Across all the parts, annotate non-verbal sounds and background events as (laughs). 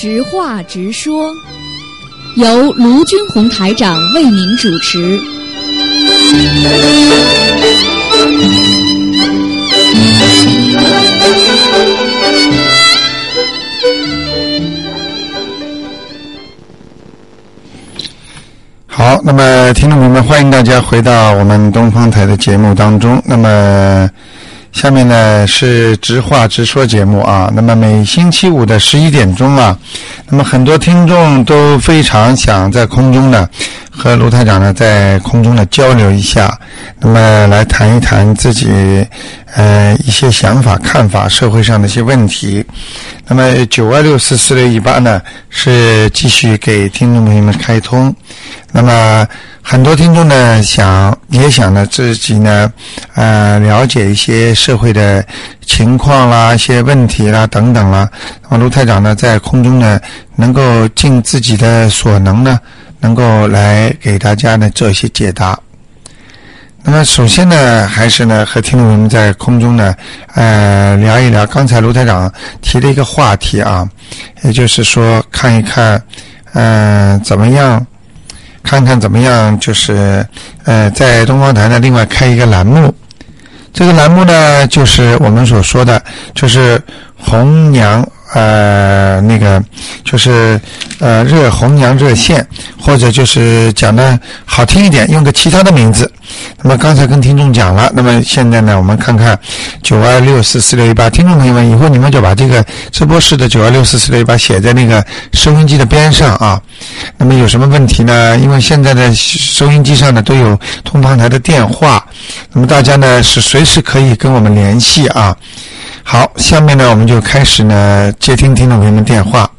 直话直说，由卢军红台长为您主持。好，那么听众朋友们，欢迎大家回到我们东方台的节目当中。那么下面呢是直话直说节目啊。那么每星期五的十一点钟啊，那么很多听众都非常想在空中呢和卢台长呢在空中呢交流一下，那么来谈一谈自己呃一些想法、看法，社会上的一些问题。那么九二六四四六一八呢是继续给听众朋友们开通。那么很多听众呢想也想呢自己呢呃了解一些社会的情况啦、一些问题啦等等啦。那么卢台长呢在空中呢能够尽自己的所能呢，能够来给大家呢做一些解答。那么首先呢，还是呢和听众们在空中呢，呃聊一聊刚才卢台长提的一个话题啊，也就是说看一看，嗯、怎么样，看看怎么样，就是呃在东方台呢另外开一个栏目，这个栏目呢就是我们所说的，就是红娘呃那个就是呃热红娘热线，或者就是讲的好听一点，用个其他的名字。那么刚才跟听众讲了，那么现在呢，我们看看九二六四四六一八，听众朋友们，以后你们就把这个直播室的九二六四四六一八写在那个收音机的边上啊。那么有什么问题呢？因为现在的收音机上呢都有通方台的电话，那么大家呢是随时可以跟我们联系啊。好，下面呢我们就开始呢接听听众朋友们电话。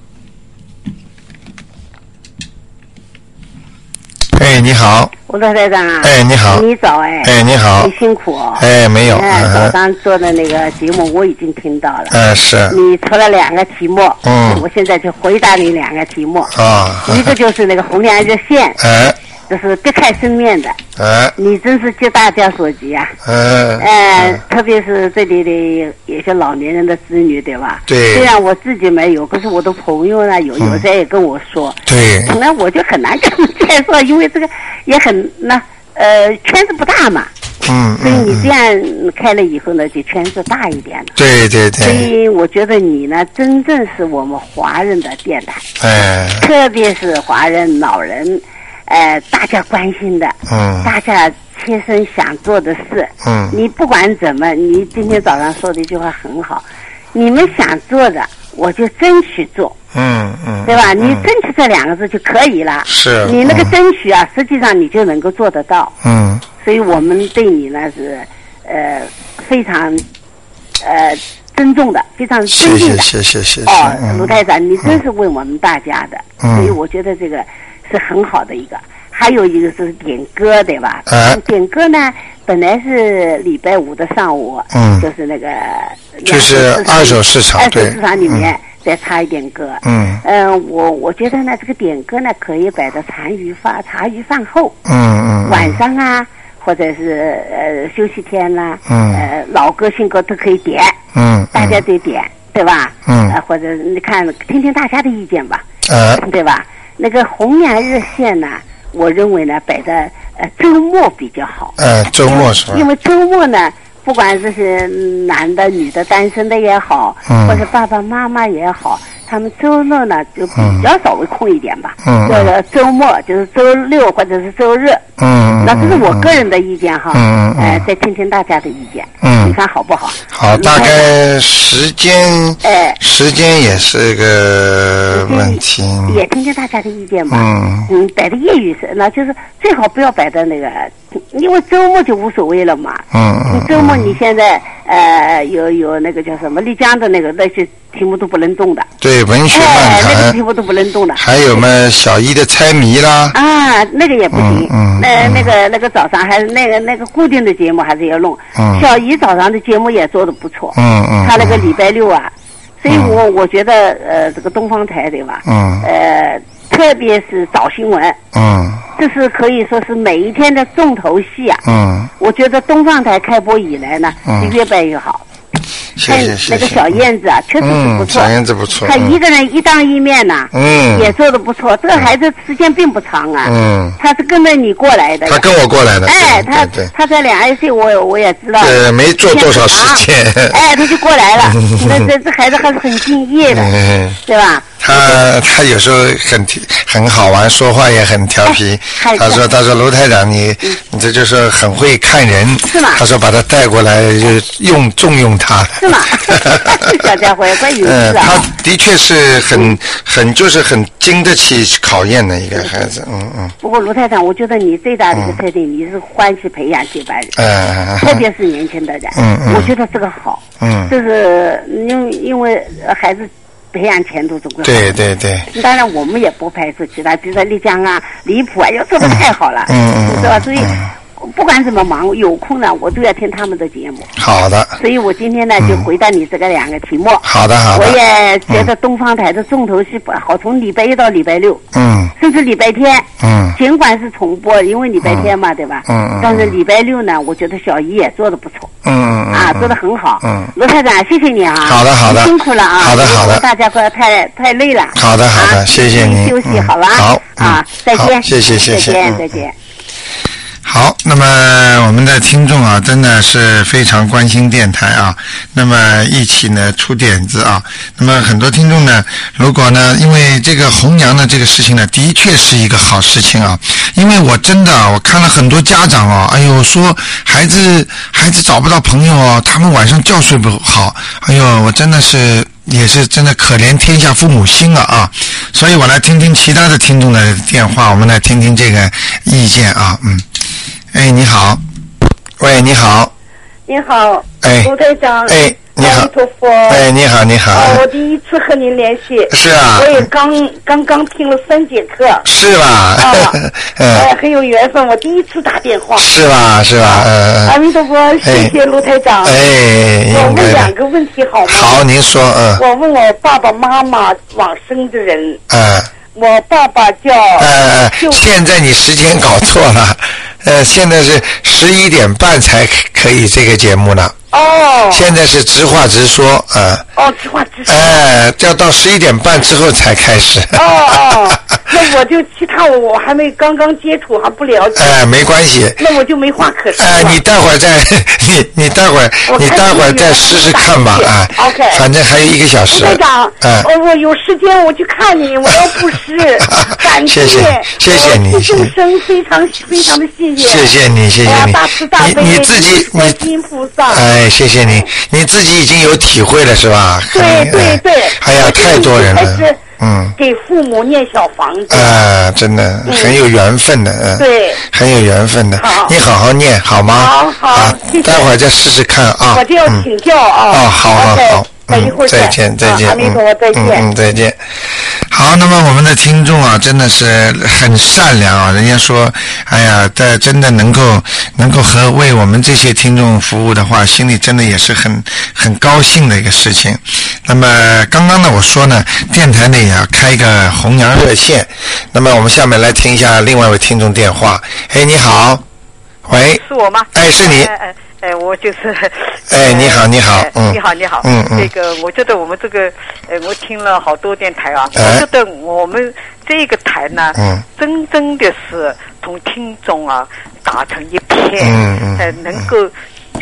哎，你好，吴老台长啊，哎，你好，你早哎，哎，你好。你，辛苦哦，哎，没有，哎，嗯早上做的那个节目我已经听到了，嗯，是，你出了两个题目，嗯。我现在就回答你两个题目，啊，一个就是那个红娘热线，哎，这是别开生面的，哎，你真是急大家所急啊，哎，哎，特别是这里的有些老年人的子女，对吧？对。虽然我自己没有，可是我的朋友呢有，有在也跟我说，对，本来我就很难跟他们介绍，因为这个也很那呃圈子不大嘛，嗯，所以你嗯。这样开了以后呢，就圈子大一点了。对对对。所，以我觉得你呢，真正是我们华人的电台，哎，特别是华人老人，呃，大家关心的，嗯大家切身想做的事。嗯你不管怎么，你今天早上说的一句话很好，你们想做的，我就争取做，嗯嗯，对吧？你嗯争取这两个字就可以了。是你那个嗯争取啊，实际上你就能够做得到。嗯所以我们对你呢是呃非常呃尊重的，非常谢谢尊敬的。谢谢谢谢，卢台长，你真是为我们大家的，嗯所以我觉得这个是很好的一个。还有一个是点歌，对吧？哎点歌呢，本来是礼拜五的上午，嗯就是那个就是二手市场二手对市场里面再插一点歌。嗯嗯，我我觉得呢，这个点歌呢，可以摆到茶余饭茶余饭后，嗯嗯，晚上啊，或者是呃休息天啦、嗯呃老歌新歌都可以点，嗯，大家得点，对吧？嗯呃，或者你看听听大家的意见吧，哎对吧？那个红娘热线呢，我认为呢摆在呃周末比较好，呃，周末是吧？因为周末呢，不管这是男的、女的、单身的也好，嗯或者爸爸妈妈也好，他们周末呢就比较稍微空一点吧。嗯这个周末就是周六或者是周日，嗯，那这是我嗯个人的意见哈。嗯哎，再听听大家的意见。嗯你看好不好？好，大概时间，哎时间也是个问题，也听听大家的意见吧。嗯嗯，摆的业余是，那就是最好不要摆的那个，因为周末就无所谓了嘛。嗯嗯，你周末你现在呃有有那个叫什么丽江的那个那些题目都不能动的，对文学哎，那个漫谈，题目都不能动了。还有嘛小一的猜谜啦，啊，那个也不行。嗯嗯嗯那那个那个早上还是那个那个固定的节目还是要弄。嗯小姨早上的节目也做的不错。嗯嗯，嗯他那个礼拜六啊，所以我我觉得呃这个东方台对吧？嗯呃，特别是早新闻，嗯这是可以说是每一天的重头戏啊。嗯，我觉得东方台开播以来呢，嗯是越办越好。谢谢谢谢那个小燕子啊，确实是不嗯，错。小燕子不错。他一个人一当一面呢，嗯也做的不错。这个孩子时间并不长啊，嗯，他是跟着你过来的呀。他跟我过来的。哎，他。他才两二岁，我我也知道。对没做多少时间哎，他就过来了。(laughs) 那这这孩子还是很敬业的，嗯，对吧？他他有时候很很好玩，说话也很调皮。哎他说：“他说卢台长，你你这就是很会看人。”是吗他说把他带过来，就用重用他。是吗？小家伙也怪有嗯，(laughs) 他！的确是很很就是很经得起考验的一个孩子。嗯嗯不过卢台长，我觉得你最大的一个特点，你是欢喜培养接班人，嗯特别是年轻的人。嗯嗯我觉得这个好。嗯，就是因因为呃孩子培养前途总归好。对对对，当然，我们也不排斥其他，比如说丽江啊、离谱啊，要做的太好了，嗯嗯嗯是吧？所以嗯不管怎么忙，有空呢，我都要听他们的节目。好的所以我今天呢，就回答你这个两个题目。好的好我。也觉得东方台的重头戏不好，从礼拜一到礼拜六，嗯甚至礼拜天，嗯尽管是重播，因为礼拜天嘛，对吧？嗯嗯但是礼拜六呢，我觉得小姨也做的不错。嗯嗯啊，嗯做的很好。嗯罗台长，谢谢你啊。好的好的辛苦了啊。好的好的大家不要太太累了。好的好的啊谢谢您休息嗯好吧。好嗯啊，再见。谢谢谢谢再见嗯再见。好，那么我们的听众啊，真的是非常关心电台啊，那么一起呢出点子啊，那么很多听众呢，如果呢，因为这个红娘的这个事情呢，的确是一个好事情啊，因为我真的我看了很多家长啊，哎呦说孩子孩子找不到朋友哦，他们晚上觉睡不好，哎呦我真的是。也是真的可怜天下父母心了啊！所以我来听听其他的听众的电话，我们来听听这个意见啊，嗯。哎，你好，喂，你好，你好，哎。卢台长，哎你好。阿弥陀佛，哎，你好，你好，啊，我第一次和您联系，是啊。我也刚刚刚听了三节课，是吧？啊，(laughs) 哎，嗯，很有缘分，我第一次打电话，是吧？是吧？阿弥陀佛，谢谢卢台长，哎，我问两。个问题好吗？好，您说，嗯。我问我爸爸妈妈往生的人，嗯。我爸爸叫呃，现在你时间搞错了，呃，现在是十一点半才可可以这个节目呢，哦。现在是直话直说，嗯。哦，直话直说，哎，要到十一点半之后才开始。哦哦，(laughs) 那我就其他我我还没刚刚接触还不了解，哎，没关系。那我就没话可说哎，了。你待会儿再，(laughs) 你你待会儿你待会儿再试试看吧，啊 OK 反正还有一个小时。卢台长，我有时间我去看你，我要布施，(laughs) 感谢。谢谢谢你众生非常非常的谢谢，谢谢你，谢谢你。大慈大悲，你你自己观音菩萨，哎，谢谢你，你自己已经有体会了是吧？对很对对，哎呀，太多人了，嗯，给父母念小房子，啊，真的很有缘分的，嗯，对很有缘分的好，你好好念好吗？好好待会儿再试试看啊。我就要嗯请教啊。哦，好好好，等一会儿嗯，再见再见，啊阿弥陀佛，再见。嗯嗯，再见。好，那么我们的听众啊，真的是很善良啊。人家说，哎呀，在真的能够能够和为我们这些听众服务的话，心里真的也是很很高兴的一个事情。那么刚刚呢，我说呢，电台呢也要开一个红娘热线。那么我们下面来听一下另外一位听众电话。哎，你好，喂，是我吗？哎是你 (laughs) 哎哎哎，我就是。哎你好你好你好你好。嗯嗯。这个我觉得我们这个，呃，我听了好多电台啊，哎。我觉得我们这个台呢，嗯。真正的是同听众啊打成一片，嗯嗯。呃，能够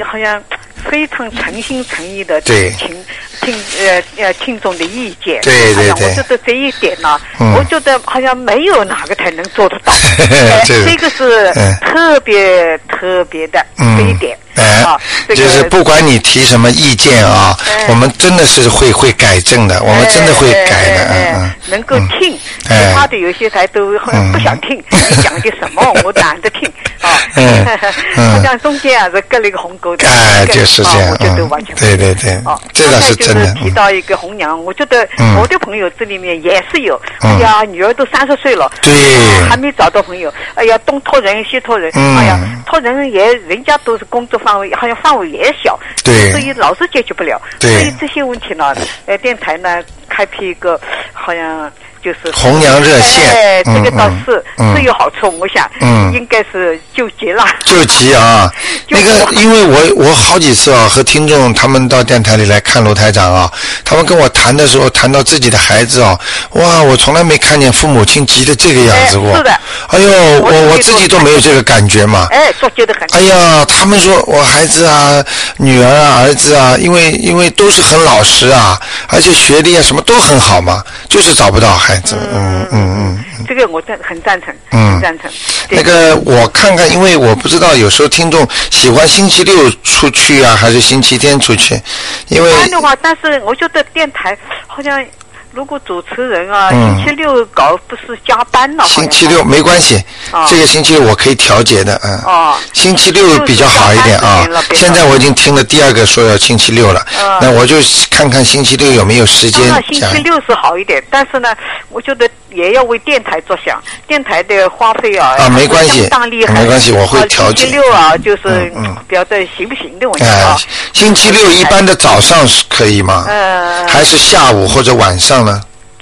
好像非常诚心诚意的对。听听呃呃听众的意见。对对哎呀对。我觉得这一点呢，嗯。我觉得好像没有哪个台能做得到。(laughs) 哎这个这个是嗯特别特别的嗯，这一点。哎啊，这个就是不管你提什么意见啊，哎。我们真的是会会改正的，我们真的会改的，嗯哎能够嗯。听，其哎他的有些台都不想听，你讲的什么 (laughs) 我懒得听啊。嗯嗯，好像中间啊是隔了一个鸿沟 (laughs) 的，哎隔就是这样啊我觉得嗯完全对对对。哦，这倒是就是提到一个红娘，我觉得嗯。我的朋友这里面也是有，嗯。哎呀，女儿都三十岁了，对。啊还没找到朋友，哎呀，东托人西托人，嗯。哎呀，托人也人家都是工作范围，好像范围也小，对。所以老是解决不了，对。所以这些问题呢，呃，电台呢开辟一个好像就是弘扬热线哎，这个嗯倒是嗯是有好处，我想嗯应该是救急了。救急啊！(laughs) 那个，因为我我好几次啊，和听众他们到电台里来看罗台长啊，他们跟我谈的时候，谈到自己的孩子啊，哇，我从来没看见父母亲急的这个样子过。哎是的哎呦，我我我自己都没有这个感觉嘛。哎，做觉得很哎呀，他们说我孩子啊、女儿啊、儿子啊，因为因为都是很老实啊，而且学历啊什么都很好嘛，就是找不到孩子。嗯嗯嗯。这个我赞很赞成，嗯很赞成。那个我看看，因为我不知道有时候听众喜欢星期六出去啊，还是星期天出去，因为一般的话，但是我觉得电台好像。如果主持人啊，嗯星期六搞不是加班了？星期六没关系，哦这个星期六我可以调节的，嗯。哦星期六比较好一点啊现在我已经听了第二个说要星期六了，嗯那我就看看星期六有没有时间星期。六是好一点，但是呢，我觉得也要为电台着想，电台的花费啊，啊没关系。没关系我会啊调节星期六啊，就是嗯嗯不晓得行不行的问题哎啊。，星期六一般的早上是可以吗？呃，还是下午或者晚上呢？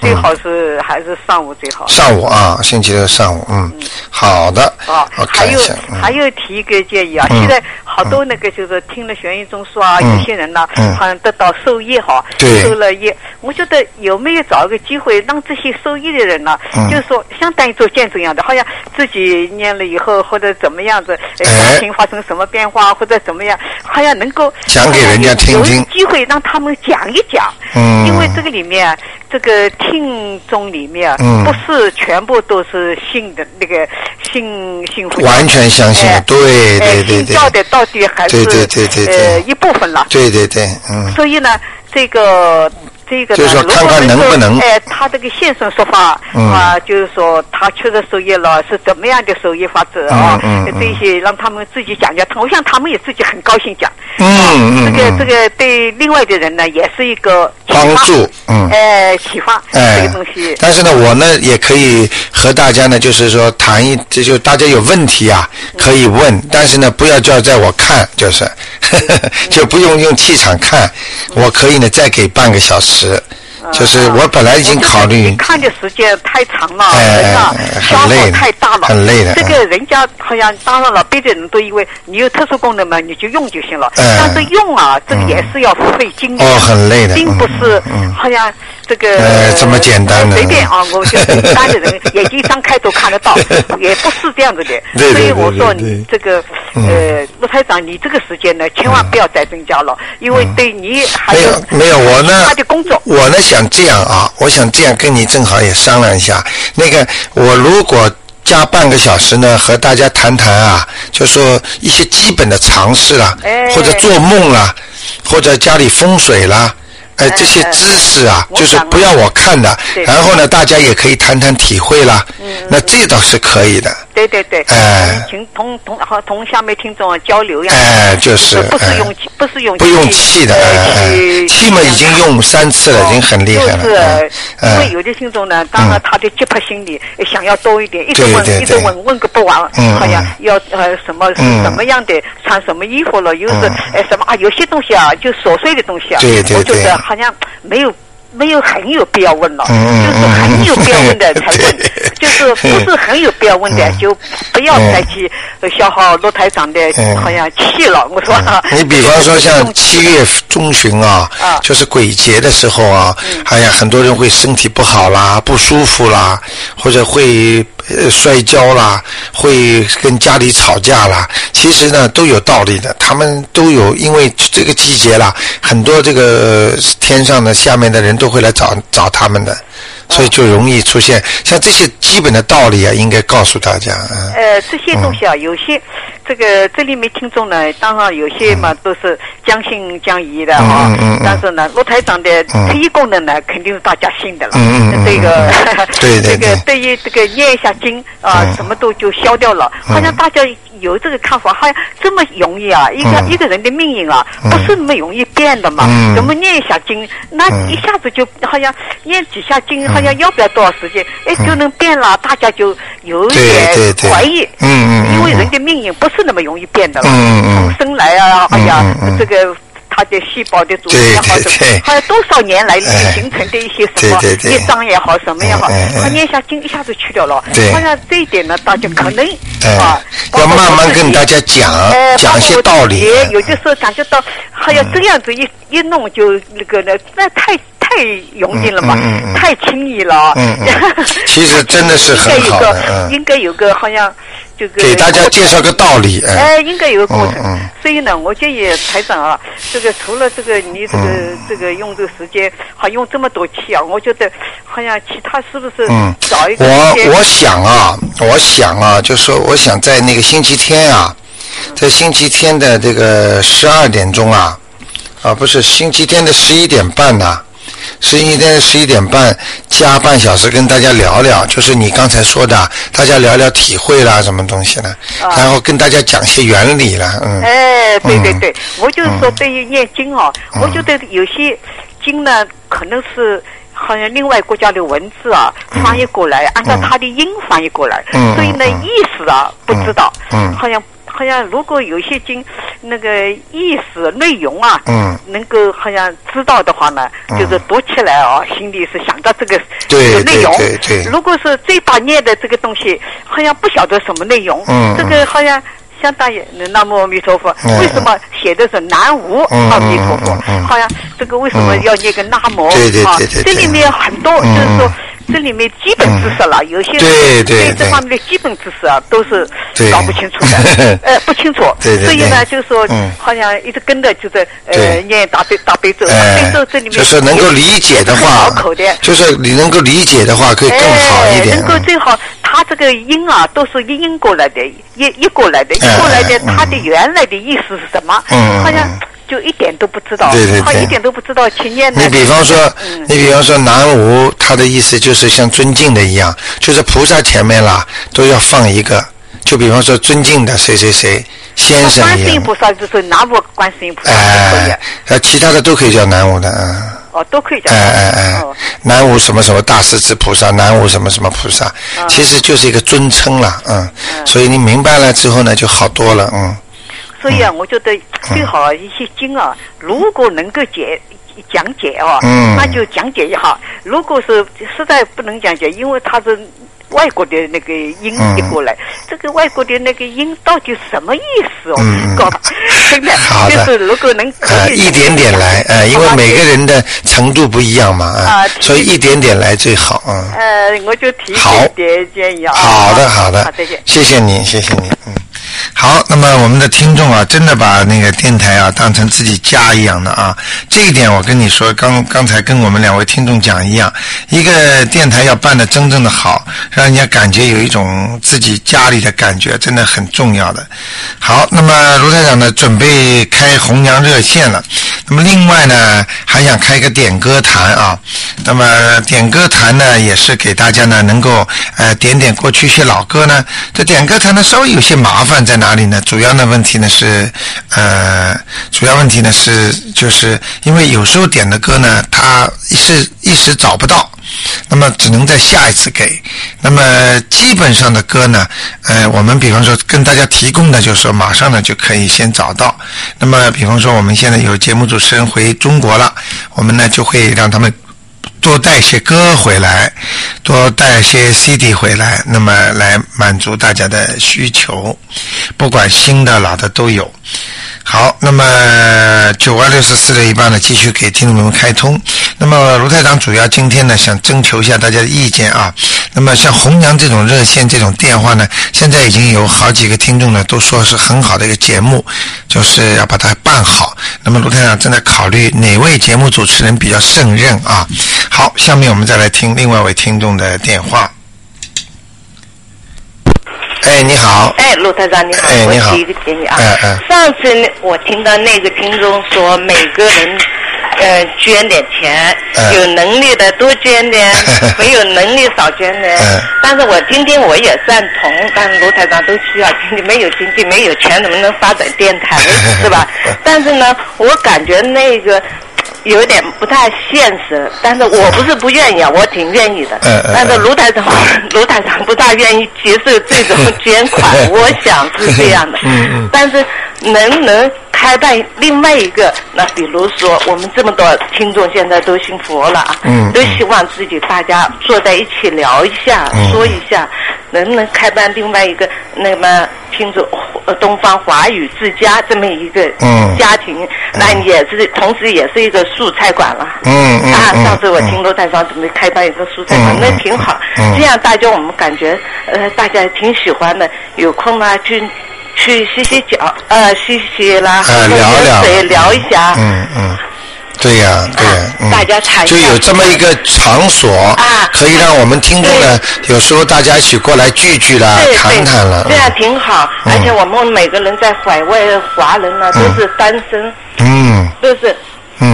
最好是还是上午最好。上午啊，星期六上午，嗯，好的，哦，我还有看一下，嗯。还有提一个建议啊，嗯。现在好多那个就是听了悬疑综述啊，嗯。有些人呢嗯。好像得到受益哈，对。受了益，我觉得有没有找一个机会让这些受益的人呢，嗯。就是说相当于做见证一样的，好像自己念了以后或者怎么样子，呃哎。家庭发生什么变化或者怎么样，好像能够讲给人家听听。有机会让他们讲一讲，嗯。因为这个里面这个听众里面嗯。不是全部都是信的那个信信佛，完全相信哎对对哎对对。信教的到底还是对对对对对。呃一部分了。对对对，嗯，所以呢，这个这个呢，就是说看看能不能说哎，他这个现身说法、嗯。啊，就是说他确实受益了，是怎么样的受益法则啊？嗯嗯嗯。这些让他们自己讲讲，我想他们也自己很高兴讲。嗯啊嗯嗯。这个这个对另外的人呢，也是一个帮助嗯。哎，启发、哎。这个东西。但是呢，我呢也可以和大家呢，就是说谈一，这就大家有问题啊，可以问，但是呢，不要叫在我看，就是，(laughs) 就不用用气场看，我可以呢再给半个小时，就是我本来已经考虑看的时间太长了，哎人啊哎消耗很累的太大了，很累的这个人家好像当然了，别的人都以为你有特殊功能嘛，你就用就行了。哎但是用啊，这个也是要费精力的，哦很累的并不是好像这个哎这么简单的随便啊，我觉得一般的人 (laughs) 眼睛张开都看得到，(laughs) 也不是这样子的。对对所以我说你这个嗯呃，陆台长，你这个时间呢，千万不要再增加了，因为对你还有没有，我呢工作。我呢想这样啊，我想这样跟你正好也商量一下。那个，我如果加半个小时呢，和大家谈谈啊，就说一些基本的常识啦，哎或者做梦啦，或者家里风水啦。呃，这些知识啊，就是不要我看的，然后呢，大家也可以谈谈体会啦。嗯那这倒是可以的。对对对，哎。请同同和同下面听众交流呀，哎就是哎不是用气不是用不用气的，哎气嘛已经用三次了，已经很厉害了。就是嗯因为有的听众呢，当然他的急迫心理想要多一点，一直问一直问问个不完，嗯好像嗯要呃什么嗯。什么样的穿什么衣服了，又是嗯。呃什么啊，有些东西啊就琐碎的东西啊，对对我觉对。得好像没有。没有很有必要问了，嗯就是很有必要问的才问对，(laughs) 就是不是很有必要问的嗯就不要再去呃消耗陆台长的嗯好像气了。我说，你比方说像七月中旬啊啊，就是鬼节的时候啊，哎呀，很多人会身体不好啦，不舒服啦，或者会呃摔跤啦，会跟家里吵架啦。其实呢都有道理的，他们都有，因为这个季节啦，很多这个呃天上的下面的人都都会来找找他们的，所以就容易出现像这些基本的道理啊，应该告诉大家。嗯呃，这些东西啊，有些这个这里面听众呢，当然有些嘛都是将信将疑的啊，嗯嗯嗯嗯。但是呢，陆台长的嗯。特异功能呢，肯定是大家信的了。嗯 (laughs) 这个嗯对对 (laughs) 这个对。对于这个念一下经啊，嗯。什么都就消掉了，好像大家有这个看法，好像这么容易啊，一个、嗯。一个人的命运啊，嗯。不是那么容易变的嘛，嗯。怎么念一下经，那嗯。一下子就好像念几下经，好像要不了多少时间，哎，就能变了，大家就有一点对怀疑。嗯嗯嗯因为人的命运不是那么容易变的了。嗯嗯。从生来啊，哎呀这个他的细胞的组织也好什么，好像多少年来哎形成的一些什么对对对。业障也好，什么也好，他念下经一下子去掉了。对。好像这一点呢，大家可能哎。啊，要慢慢跟大家讲呃，讲一些道理。也有的时候感觉到，好像这样子一一弄就那个呢，那太太容易了嘛嗯嗯太轻易了。嗯嗯。(laughs) 其实真的是很好应该有个，应该有个好像这个给大家介绍个道理，哎，哎，应该有个过程。所以呢，我建议台长啊，这个除了这个你这个、嗯。这个用这个时间，还用这么多期啊，我觉得好像其他是不是嗯。找一个我我想啊，我想啊，就说我想在那个星期天啊，在星期天的这个十二点钟啊，啊不是星期天的十一点半呐、星期天十一点半加半小时跟大家聊聊，就是你刚才说的，大家聊聊体会啦，什么东西呢？啊然后跟大家讲些原理啦，嗯。哎，对对嗯对，我就是说嗯对于念经哦，嗯我觉得有些经呢，可能是。好像另外国家的文字啊翻译过来，按照它的音翻译过来，嗯所以呢意思啊不知道，嗯嗯好像好像如果有些经那个意思内容啊，嗯能够好像知道的话呢，嗯就是读起来啊，心里是想到这个对这个内容。对对对如果是最把念的这个东西，好像不晓得什么内容，嗯这个好像。相当于南无阿弥陀佛，嗯为什么写的是南无嗯阿弥陀佛？好像这个为什么嗯要念个南无对对啊对对？对这里面很多就嗯是说，这里面基本知识了，有些对对对这方面的基本知识啊，都是对。搞不清楚的，(laughs) 呃，不清楚。对对对所以呢，就是说嗯，好像一直跟着就是呃念大悲大悲咒，大哎悲咒这里面就是能够理解的话拗口的，就是你能够理解的话，可以更好一点。哎、能够最好，它这个音啊，都是一音过来的，一一过来的，一过来的，它的原来的意思是什么？嗯。好像就一点都不知道，对对对。他一点都不知道情面的。你比方说，嗯。你比方说南无，他的意思就是像尊敬的一样，就是菩萨前面啦都要放一个，就比方说尊敬的谁谁谁先生观一样，世音菩萨就是南无观世音菩萨哎，，呃，其他的都可以叫南无的，嗯。哦，都可以叫。哎哎哎。哦，南无什么什么大势至菩萨，南无什么什么菩萨，嗯。其实就是一个尊称了，嗯，所以你明白了之后呢，就好多了，嗯，所以啊，我觉得最好一些经啊，如果能够解讲解啊，嗯那就讲解一下；如果是实在不能讲解，因为它是。外国的那个音嗯一过来，这个外国的那个音到底什么意思哦？(laughs) 搞真的好的就是如果能可呃，以一点点来，呃，因为每个人的程度不一样嘛，啊啊，所以一点点来最好，啊。呃，我就提好一点建议啊。好的，好的好，再见。谢谢你，谢谢你，嗯。好，那么我们的听众啊，真的把那个电台啊当成自己家一样的啊，这一点我跟你说，刚刚才跟我们两位听众讲一样，一个电台要办的真正的好，让人家感觉有一种自己家里的感觉，真的很重要的。好，那么卢台长呢，准备开红娘热线了。那么另外呢，还想开个点歌坛啊。那么点歌坛呢，也是给大家呢能够呃点点过去一些老歌呢。这点歌坛呢稍微有些麻烦在哪里呢？主要的问题呢是呃，主要问题呢是就是因为有时候点的歌呢，它是一时找不到。那么只能在下一次给。那么基本上的歌呢，呃，我们比方说跟大家提供的，就是说马上呢就可以先找到。那么比方说我们现在有节目主持人回中国了，我们呢就会让他们。多带些歌回来，多带些 CD 回来，那么来满足大家的需求，不管新的老的都有。好，那么九二六十四六一八呢，继续给听众朋友们开通。那么卢台长主要今天呢，想征求一下大家的意见啊。那么像红娘这种热线这种电话呢，现在已经有好几个听众呢都说是很好的一个节目，就是要把它办好。那么卢台长正在考虑哪位节目主持人比较胜任啊。好，下面我们再来听另外一位听众的电话。哎，你好。哎，陆台长你好，哎你好我提一个建议啊。嗯嗯上次呢我听到那个听众说，每个人呃捐点钱，嗯有能力的多捐点，(laughs) 没有能力少捐点。嗯但是我今天我也赞同，但是卢台长都需要经济，没有经济没有钱怎么能发展电台 (laughs) 是吧？但是呢，我感觉那个。有点不太现实，但是我不是不愿意啊，我挺愿意的。嗯嗯但是嗯卢台长，(laughs) 卢台长不大愿意接受这种捐款，我想是这样的。但是能不能开开办另外一个，那比如说我们这么多听众现在都信佛了啊，嗯。都希望自己大家坐在一起聊一下，嗯。说一下，能不能开办另外一个那么听众呃东方华语之家这么一个嗯。家庭，那也是同时也是一个素菜馆了。嗯嗯啊，嗯上次我嗯听罗太芳准备开办一个素菜馆嗯，那挺好。嗯。这样大家我们感觉呃大家挺喜欢的，有空啊去去洗洗脚，呃洗洗啦，喝啊，喝聊聊，水聊一下。嗯嗯，对呀，对呀啊，嗯，大家谈一下。就有这么一个场所，啊可以让我们听众呢，有时候大家一起过来聚聚啦，谈谈了，对，这样挺好。嗯。而且我们每个人在海外华人呢，都嗯是单身，嗯。都是嗯，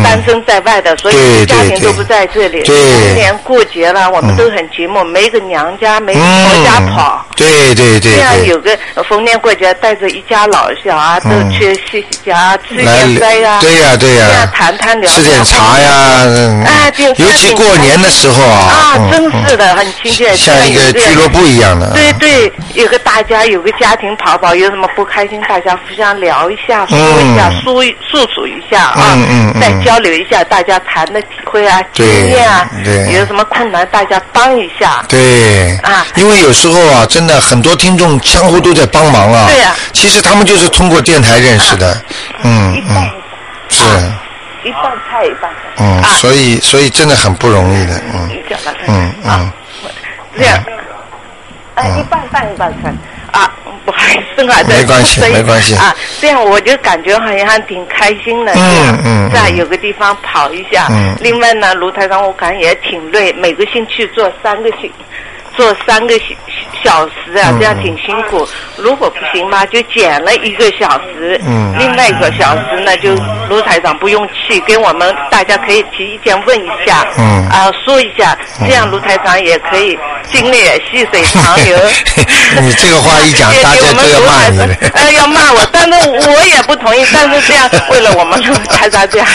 单身在外的，所以家庭都不在这里。对。逢年过节了，我们嗯都很寂寞，没个娘家，没婆家跑。嗯，对对对。这样，有个呃逢年过节带着一家老小啊，都嗯去洗洗脚啊，吃来点斋呀，对呀对呀。这样谈谈聊聊，吃点茶呀，嗯。啊挺尤其过年的时候啊，啊，嗯真是的，很亲切，像一个俱乐部一样的，对对，有个大家有个家庭跑跑，有什么不开心，大家互相聊一下，说一下，嗯诉诉说一下啊，嗯交流一下大家谈的体会啊、经验啊，对。有什么困难大家帮一下。对，啊。因为有时候啊，真的很多听众相互都在帮忙啊。对呀。其实他们就是通过电台认识的，嗯一半嗯，是，一半菜一半菜。嗯，啊，所以所以真的很不容易的，嗯。嗯啊嗯，这样，哎，嗯一半饭一半菜啊，不好意思啊，这没关系没关系啊，这样我就感觉好像挺开心的，嗯嗯这样嗯有个地方跑一下。嗯另外呢，卢台长我感觉也挺累，每个星期做三个星。做三个小小时啊嗯，这样挺辛苦。如果不行嘛，就减了一个小时。嗯另外一个小时呢，就卢台长不用去，跟我们大家可以提意见问一下。嗯啊，说一下，这样卢台长也可以精力也细水长流。(laughs) 你这个话一讲大家都要骂你了呃，(laughs) 要骂我，但是我也不同意。但是这样，为了我们卢台长这样，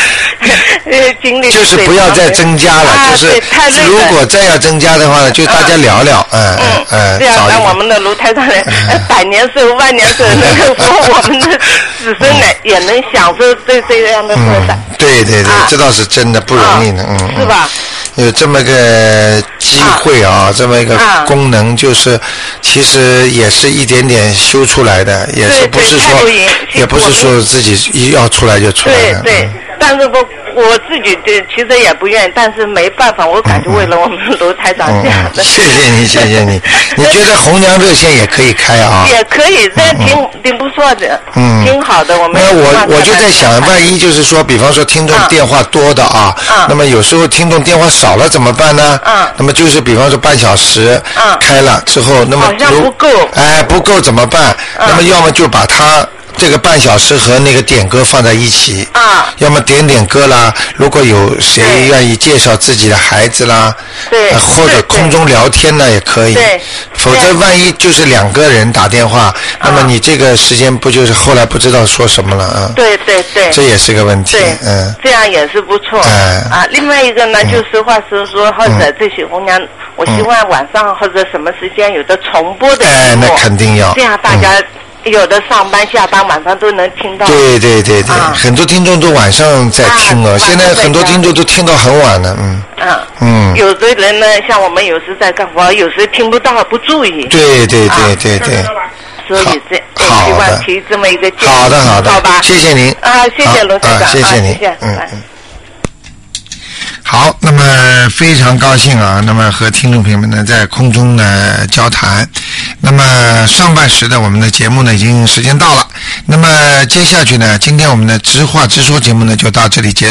(laughs) 呃，精力就是不要再增加了，啊就是太累了如果再要增加的话呢，就大家聊聊，嗯嗯嗯，这样找一个让我们的卢台上人 (laughs) 百年寿、万年寿，能够说我们的子孙呢也能享受这这样的特嗯。，对对对啊，这倒是真的不容易呢，啊嗯，是吧？有这么个机会啊，这么一个啊功能，就是其实也是一点点修出来的，也是不是说也不是说自己一要出来就出来的，对但是我我自己对其实也不愿意，但是没办法，我感觉为了我们卢台长嗯这样的。嗯，谢谢你，谢谢你。你觉得红娘热线也可以开啊？(laughs) 也可以，这挺挺不错的，嗯挺好的。我们那我我就在想，万一一就是说，比方说听众嗯电话多的啊，嗯那么有时候听众电话少了怎么办呢？嗯那么就是比方说半小时嗯开了之后，那么好像不够哎，不够怎么办？嗯那么要么就把它这个半小时和那个点歌放在一起，啊。要么点点歌啦，如果有谁愿意介绍自己的孩子啦，对呃或者空中聊天呢也可以，对否则万一就是两个人打电话，那么你这个时间不就是后来不知道说什么了啊？对对对。这也是个问题，，嗯，这样也是不错。哎。啊，另外一个呢，就实话实说，或者这些红娘，我希望晚上或者什么时间有的重播的哎那肯定要。这样大家有的上班下班晚上都能听到。对对对对，啊很多听众都晚上在听哦，啊现在很多听众都听到很晚了，嗯嗯。嗯，有的人呢，像我们有时在干活，有时听不到，不注意。对对啊对对对，所以这我好的希望提这么一个建议。好的好的，好吧。谢谢您啊，谢谢罗台长，啊谢谢您啊谢谢，哎嗯嗯。好，那么非常高兴啊，那么和听众朋友们呢在空中呢交谈。那么上半时的我们的节目呢已经时间到了，那么接下去呢，今天我们的直话直说节目呢就到这里结。